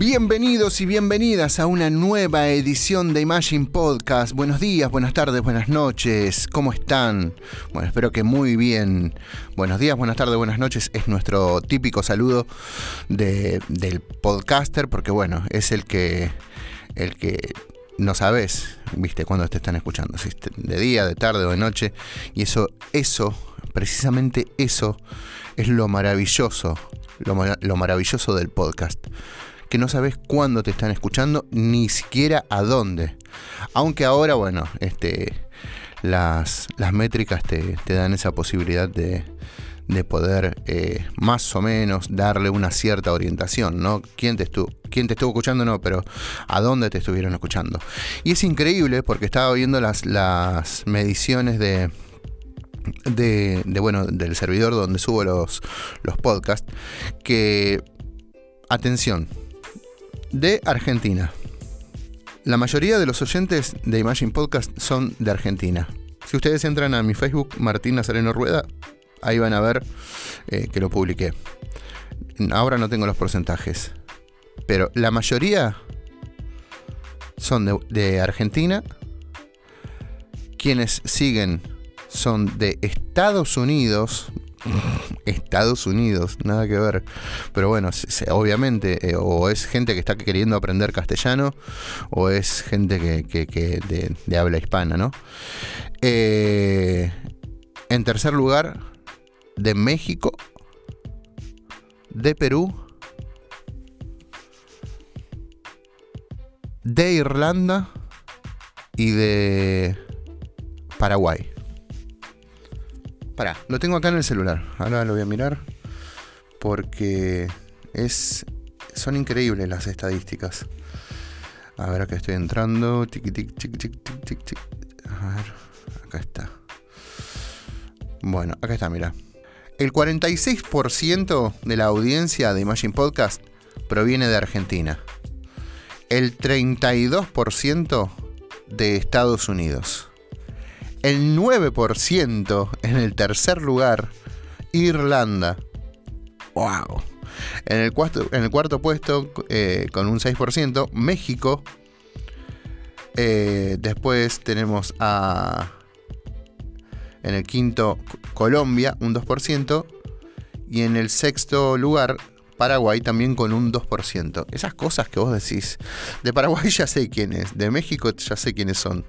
Bienvenidos y bienvenidas a una nueva edición de Imagine Podcast. Buenos días, buenas tardes, buenas noches. ¿Cómo están? Bueno, espero que muy bien. Buenos días, buenas tardes, buenas noches. Es nuestro típico saludo del podcaster, porque bueno, es el que, el que no sabes, viste, cuándo te están escuchando, si de día, de tarde o de noche. Y eso, eso, precisamente eso, es lo maravilloso, lo maravilloso del podcast que no sabes cuándo te están escuchando, ni siquiera a dónde. Aunque ahora, bueno, este, las, las métricas te, dan esa posibilidad de, poder eh, más o menos darle una cierta orientación, ¿no? ¿Quién te, estuvo, ¿Quién te estuvo escuchando? No, pero ¿a dónde te estuvieron escuchando? Y es increíble porque estaba viendo las, las mediciones de, de, bueno, del servidor donde subo los, los podcasts, que, atención, de Argentina. La mayoría de los oyentes de Imagine Podcast son de Argentina. Si ustedes entran a mi Facebook, Martín Nazareno Rueda, ahí van a ver eh, que lo publiqué. Ahora no tengo los porcentajes, pero la mayoría son de, de Argentina. Quienes siguen son de Estados Unidos, Estados Unidos, nada que ver. Pero bueno, obviamente, eh, o es gente que está queriendo aprender castellano, o es gente que, habla hispana, ¿no? Eh, en tercer lugar, de México, de Perú, de Irlanda y de Paraguay lo tengo acá en el celular. Ahora lo voy a mirar. Porque es. Son increíbles las estadísticas. A ver, acá estoy entrando. A ver, acá está. Bueno, acá está, mira. El 46% de la audiencia de Imagine Podcast proviene de Argentina. El 32% de Estados Unidos el 9% en el tercer lugar, Irlanda. ¡Wow! En el cuarto, en el cuarto puesto, eh, con un 6%, México. Eh, después tenemos a. En el quinto, Colombia, un 2%. Y en el sexto lugar, Paraguay también con un 2%. Esas cosas que vos decís. De Paraguay ya sé quién es. De México ya sé quiénes son.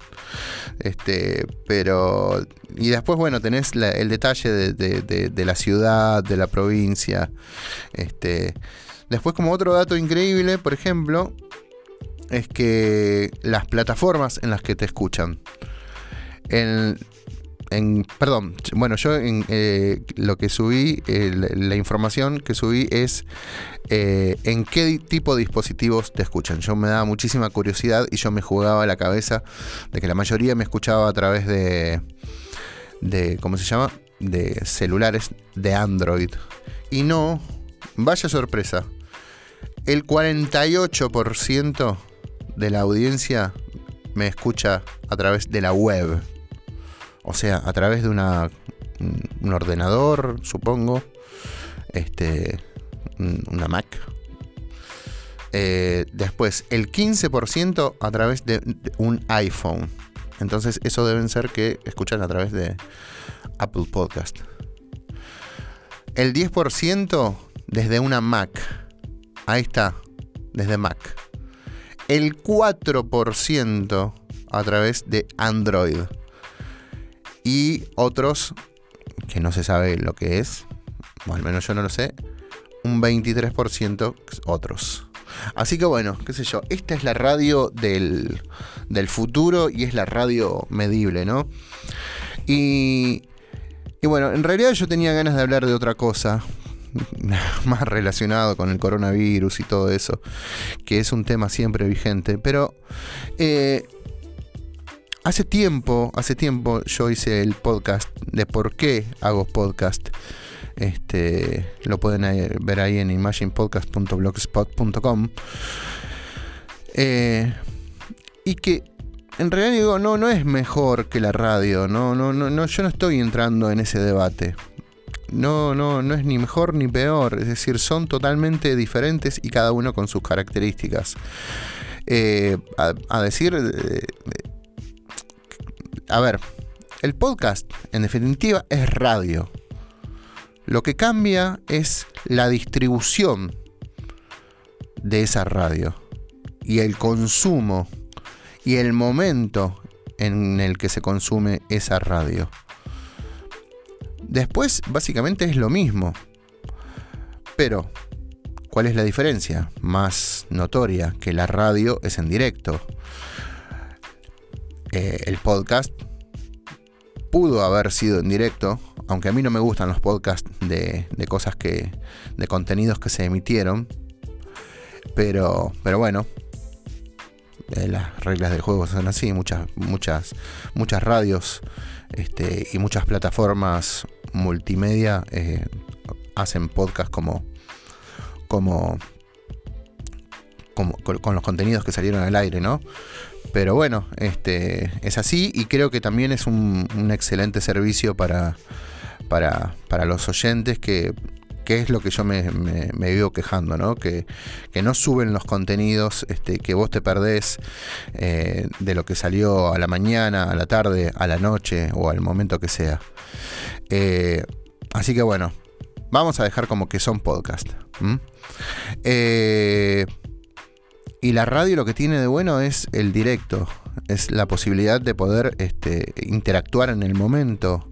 Este, pero. Y después, bueno, tenés el detalle de, la ciudad, de la provincia. Este. Después, como otro dato increíble, por ejemplo, es que las plataformas en las que te escuchan. En, perdón, bueno, yo en, eh, lo que subí, la información que subí es eh, en qué tipo de dispositivos te escuchan. Yo me daba muchísima curiosidad y yo me jugaba la cabeza de que la mayoría me escuchaba a través de, de ¿cómo se llama? De celulares de Android. Y no, vaya sorpresa, el 48% de la audiencia me escucha a través de la web. O sea, a través de una, un ordenador, supongo. Este, una Mac. Eh, después, el 15% a través de, un iPhone. Entonces, eso deben ser que escuchan a través de Apple Podcast. El 10% desde una Mac. Ahí está, desde Mac. El 4% a través de Android y otros que no se sabe lo que es, o al menos yo no lo sé, un 23% otros. Así que bueno, qué sé yo, esta es la radio del, del futuro y es la radio medible, ¿no? Y, y bueno, en realidad yo tenía ganas de hablar de otra cosa, más relacionado con el coronavirus y todo eso, que es un tema siempre vigente, pero eh, Hace tiempo, hace tiempo yo hice el podcast de por qué hago podcast. Este, lo pueden ver ahí en imaginepodcast.blogspot.com. Eh, y que en realidad digo, no, no es mejor que la radio, no, no, no, no, yo no estoy entrando en ese debate. no, no, no es ni mejor ni peor, es decir, son totalmente diferentes y cada uno con sus características. Eh, a, decir, eh, a ver, el podcast en definitiva es radio. Lo que cambia es la distribución de esa radio y el consumo y el momento en el que se consume esa radio. Después, básicamente es lo mismo. Pero, ¿cuál es la diferencia? Más notoria que la radio es en directo. Eh, el podcast pudo haber sido en directo, aunque a mí no me gustan los podcasts de, cosas que. de contenidos que se emitieron. Pero, pero bueno, eh, las reglas del juego son así, muchas, muchas, muchas radios este, y muchas plataformas multimedia eh, hacen podcast como, como, como con, los contenidos que salieron al aire, ¿no? Pero bueno, este, es así y creo que también es un, excelente servicio para, para, para los oyentes que que es lo que yo me, me, vivo quejando, ¿no? Que, no suben los contenidos este, que vos te perdés eh, de lo que salió a la mañana, a la tarde, a la noche o al momento que sea. Eh, así que bueno, vamos a dejar como que son podcast. Eh, y la radio lo que tiene de bueno es el directo, es la posibilidad de poder este, interactuar en el momento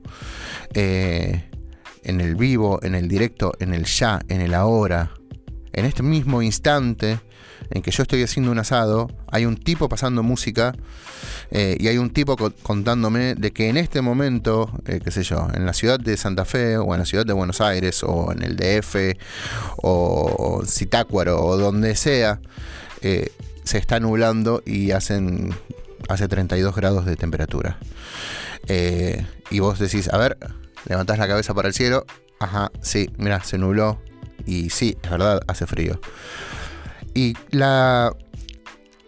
en el vivo, en el directo, en el ya, en el ahora. En este mismo instante en que yo estoy haciendo un asado, hay un tipo pasando música eh, y hay un tipo contándome de que en este momento, eh, qué sé yo, en la ciudad de Santa Fe o en la ciudad de Buenos Aires o en el DF o Citácuaro o donde sea, eh, se está nublando y hacen hace 32 grados de temperatura. y vos decís, a ver, levantás la cabeza para el cielo, ajá, sí, mira, se nubló y sí, es verdad, hace frío. Y la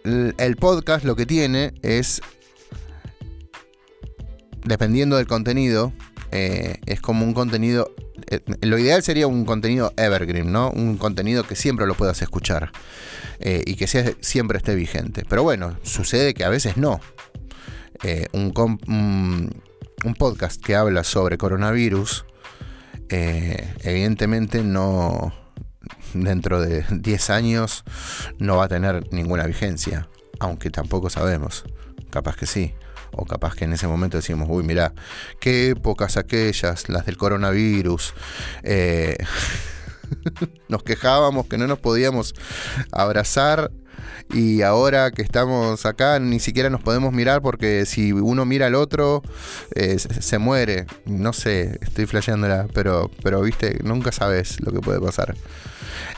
el podcast lo que tiene es dependiendo del contenido, eh, es como un contenido. Eh, lo ideal sería un contenido evergreen, ¿no? Un contenido que siempre lo puedas escuchar eh, y que siempre esté vigente. Pero bueno, sucede que a veces no. un, un podcast que habla sobre coronavirus, evidentemente no, dentro de 10 años no va a tener ninguna vigencia, aunque tampoco sabemos, capaz que sí. O capaz que en ese momento decimos, uy, mira, qué épocas aquellas, las del coronavirus. Eh, nos quejábamos que no nos podíamos abrazar y ahora que estamos acá ni siquiera nos podemos mirar porque si uno mira al otro eh, se, muere. No sé, estoy flasheándola, pero, pero viste, nunca sabes lo que puede pasar.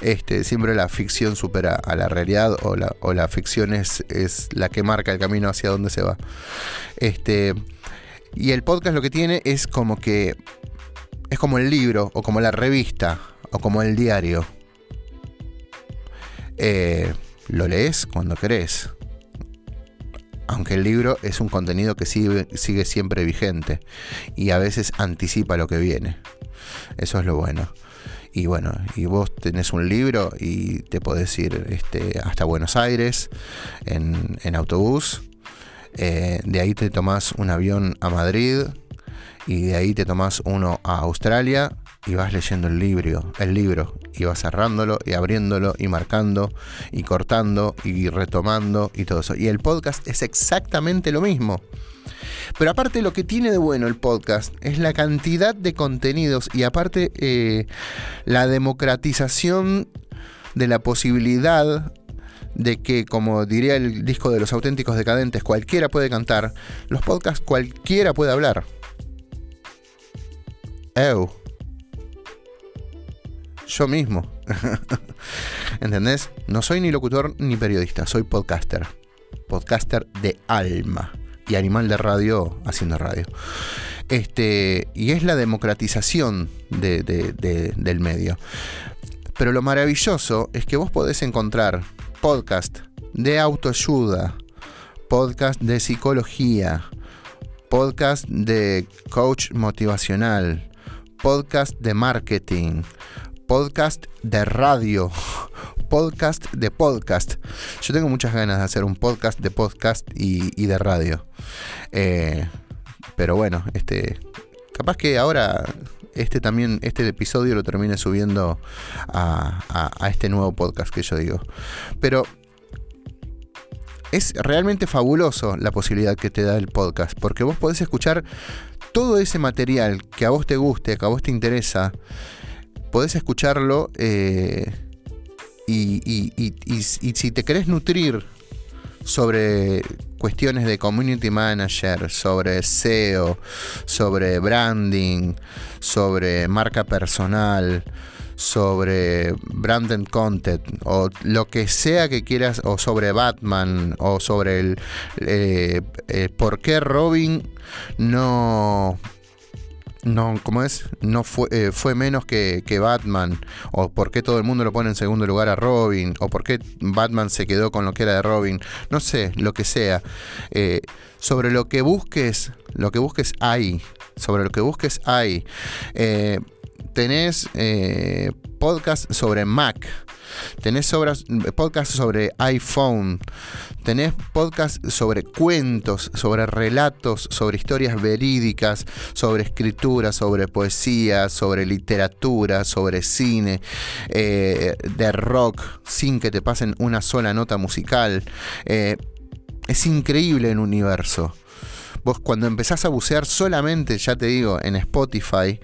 Este, siempre la ficción supera a la realidad o la, o la ficción es, es la que marca el camino hacia donde se va. Este, y el podcast lo que tiene es como que es como el libro o como la revista o como el diario. Eh, lo lees cuando querés. Aunque el libro es un contenido que sigue, sigue siempre vigente y a veces anticipa lo que viene. Eso es lo bueno. Y bueno, y vos tenés un libro y te podés ir este, hasta Buenos Aires en, autobús. Eh, de ahí te tomás un avión a Madrid y de ahí te tomás uno a Australia y vas leyendo el libro, el libro y vas cerrándolo y abriéndolo y marcando y cortando y retomando y todo eso. Y el podcast es exactamente lo mismo. Pero aparte lo que tiene de bueno el podcast es la cantidad de contenidos y aparte eh, la democratización de la posibilidad de que, como diría el disco de los auténticos decadentes, cualquiera puede cantar, los podcasts cualquiera puede hablar. Ew yo mismo. ¿Entendés? No soy ni locutor ni periodista, soy podcaster. Podcaster de alma y animal de radio haciendo radio. Este, y es la democratización del medio. Pero lo maravilloso es que vos podés encontrar podcast de autoayuda, podcast de psicología, podcast de coach motivacional, podcast de marketing, podcast de radio, podcast de podcast. Yo tengo muchas ganas de hacer un podcast de podcast y, de radio. Eh, pero bueno, este. Capaz que ahora este también, este episodio lo termine subiendo a, este nuevo podcast que yo digo. Pero es realmente fabuloso la posibilidad que te da el podcast, porque vos podés escuchar todo ese material que a vos te guste, que a vos te interesa, podés escucharlo eh, y, y, si te querés nutrir sobre cuestiones de community manager, sobre SEO, sobre branding, sobre marca personal, sobre branded content o lo que sea que quieras o sobre Batman o sobre el eh, eh, por qué Robin no no, ¿cómo es? No fue, eh, fue menos que, Batman. O por qué todo el mundo lo pone en segundo lugar a Robin. O por qué Batman se quedó con lo que era de Robin. No sé, lo que sea. sobre lo que busques, lo que busques hay. Sobre lo que busques hay tenés eh, podcast sobre Mac, tenés podcast sobre iPhone, tenés podcast sobre cuentos, sobre relatos, sobre historias verídicas, sobre escritura, sobre poesía, sobre literatura, sobre cine, eh, de rock, sin que te pasen una sola nota musical. Eh, es increíble el universo vos cuando empezás a bucear solamente, ya te digo, en Spotify,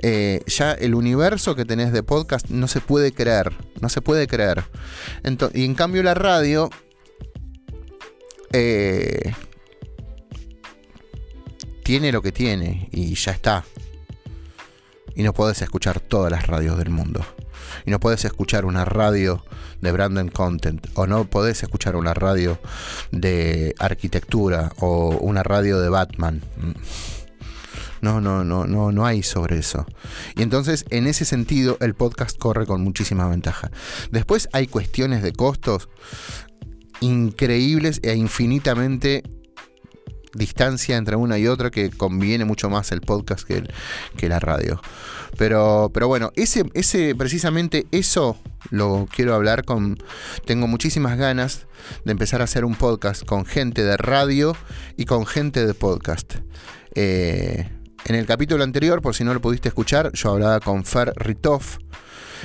eh, ya el universo que tenés de podcast no se puede creer, no se puede creer. y en cambio la radio... Eh, tiene lo que tiene y ya está. Y no podés escuchar todas las radios del mundo y no podés escuchar una radio de branding content o no podés escuchar una radio de arquitectura o una radio de Batman. No, no, no, no, no hay sobre eso. Y entonces, en ese sentido, el podcast corre con muchísima ventaja. Después hay cuestiones de costos increíbles e infinitamente distancia entre una y otra que conviene mucho más el podcast que, que la radio. Pero, pero bueno, ese, ese, precisamente eso lo quiero hablar con. Tengo muchísimas ganas de empezar a hacer un podcast con gente de radio y con gente de podcast. Eh, en el capítulo anterior, por si no lo pudiste escuchar, yo hablaba con Fer Ritoff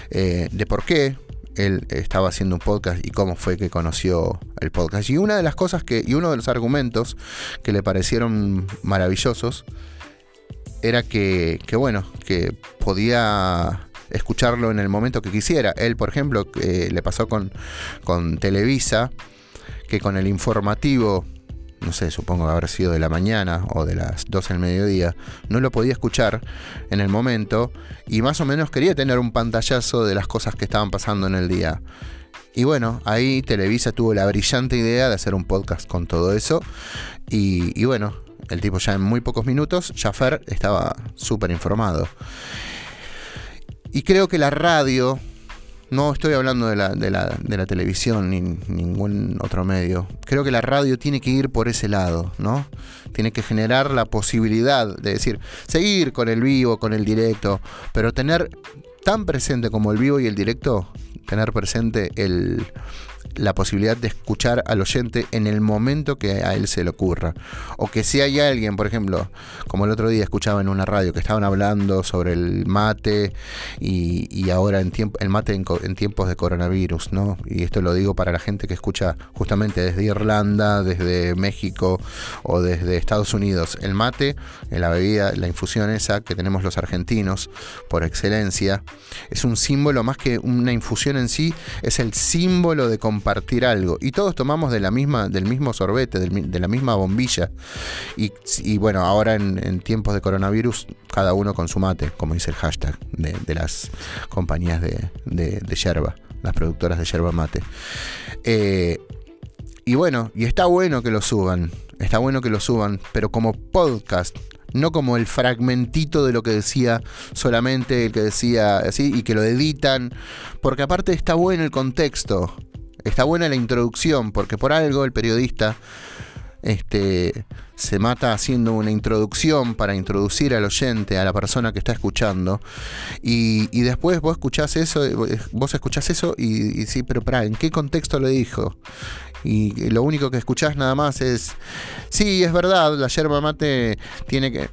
eh, de por qué él estaba haciendo un podcast y cómo fue que conoció el podcast. Y una de las cosas que, y uno de los argumentos que le parecieron maravillosos, era que, bueno, que podía escucharlo en el momento que quisiera. Él, por ejemplo, le pasó con, con Televisa, que con el informativo no sé, supongo que habrá sido de la mañana o de las 12 del mediodía, no lo podía escuchar en el momento y más o menos quería tener un pantallazo de las cosas que estaban pasando en el día. Y bueno, ahí Televisa tuvo la brillante idea de hacer un podcast con todo eso. Y, bueno, el tipo ya en muy pocos minutos, Jaffer estaba súper informado. Y creo que la radio no estoy hablando de la, de la, televisión ni ningún otro medio. Creo que la radio tiene que ir por ese lado, ¿no? Tiene que generar la posibilidad de decir, seguir con el vivo, con el directo, pero tener tan presente como el vivo y el directo, tener presente el, la posibilidad de escuchar al oyente en el momento que a él se le ocurra. O que si hay alguien, por ejemplo, como el otro día escuchaba en una radio que estaban hablando sobre el mate y, ahora en tiempo, el mate en, tiempos de coronavirus, ¿no? Y esto lo digo para la gente que escucha justamente desde Irlanda, desde México o desde Estados Unidos. El mate, la bebida, la infusión esa que tenemos los argentinos por excelencia, es un símbolo más que una infusión en sí, es el símbolo de compartir algo. Y todos tomamos de la misma, del mismo sorbete, de la misma bombilla. Y, bueno, ahora en, tiempos de coronavirus, cada uno con su mate, como dice el hashtag de, las compañías de, de, yerba, las productoras de yerba mate. Eh, y bueno, y está bueno que lo suban, está bueno que lo suban, pero como podcast, no como el fragmentito de lo que decía solamente el que decía así y que lo editan, porque aparte está bueno el contexto. Está buena la introducción, porque por algo el periodista este, se mata haciendo una introducción para introducir al oyente, a la persona que está escuchando, y, después vos escuchás eso, vos escuchás eso y, y sí, pero para, ¿en qué contexto lo dijo? y lo único que escuchás nada más es, sí, es verdad, la yerba mate tiene que...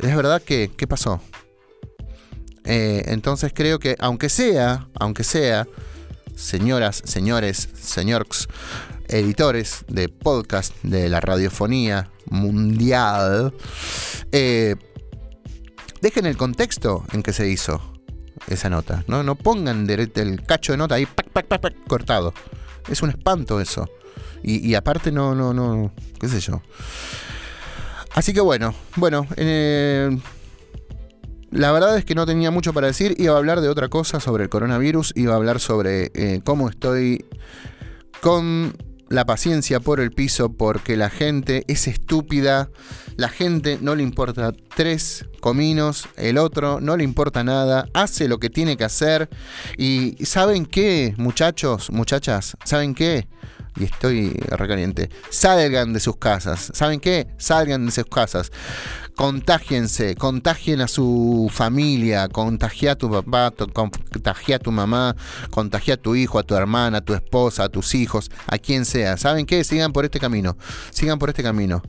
Es verdad que, ¿qué pasó? Eh, entonces creo que aunque sea, aunque sea, señoras, señores, señores, editores de podcast de la radiofonía mundial, eh, dejen el contexto en que se hizo esa nota. No, no pongan el cacho de nota ahí cortado. Es un espanto eso. Y, aparte no, no, no, qué sé yo. Así que bueno, bueno, eh, la verdad es que no tenía mucho para decir. Iba a hablar de otra cosa sobre el coronavirus. Iba a hablar sobre eh, cómo estoy con la paciencia por el piso porque la gente es estúpida. La gente no le importa tres cominos, el otro no le importa nada, hace lo que tiene que hacer. Y ¿saben qué, muchachos, muchachas? ¿Saben qué? Y estoy recaliente. Salgan de sus casas. ¿Saben qué? Salgan de sus casas. Contágiense, contagien a su familia, contagia a tu papá, contagia a tu mamá, contagia a tu hijo, a tu hermana, a tu esposa, a tus hijos, a quien sea. ¿Saben qué? Sigan por este camino. Sigan por este camino.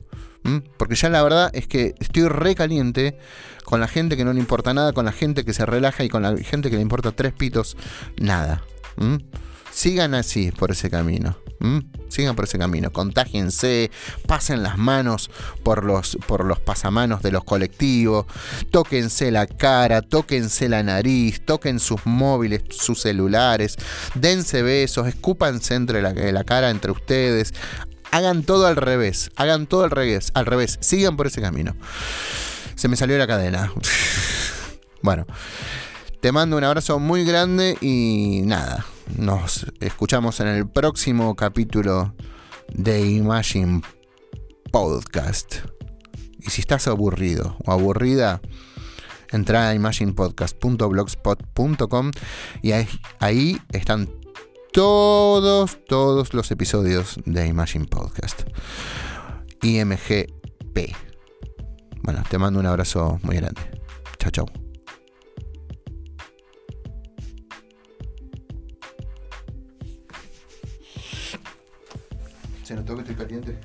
Porque ya la verdad es que estoy recaliente con la gente que no le importa nada, con la gente que se relaja y con la gente que le importa tres pitos, nada. Sigan así por ese camino. Sigan por ese camino. Contágiense, pasen las manos por los, por los pasamanos de los colectivos, tóquense la cara, tóquense la nariz, toquen sus móviles, sus celulares, dense besos, escúpanse entre la, la cara entre ustedes. Hagan todo al revés, hagan todo al revés, al revés, sigan por ese camino. Se me salió la cadena. bueno, te mando un abrazo muy grande y nada, nos escuchamos en el próximo capítulo de Imagine Podcast. Y si estás aburrido o aburrida, entra a imaginepodcast.blogspot.com y ahí, están todos, todos los episodios de Imagine Podcast. IMGP. Bueno, te mando un abrazo muy grande. Chao, chao. Se notó que estoy caliente.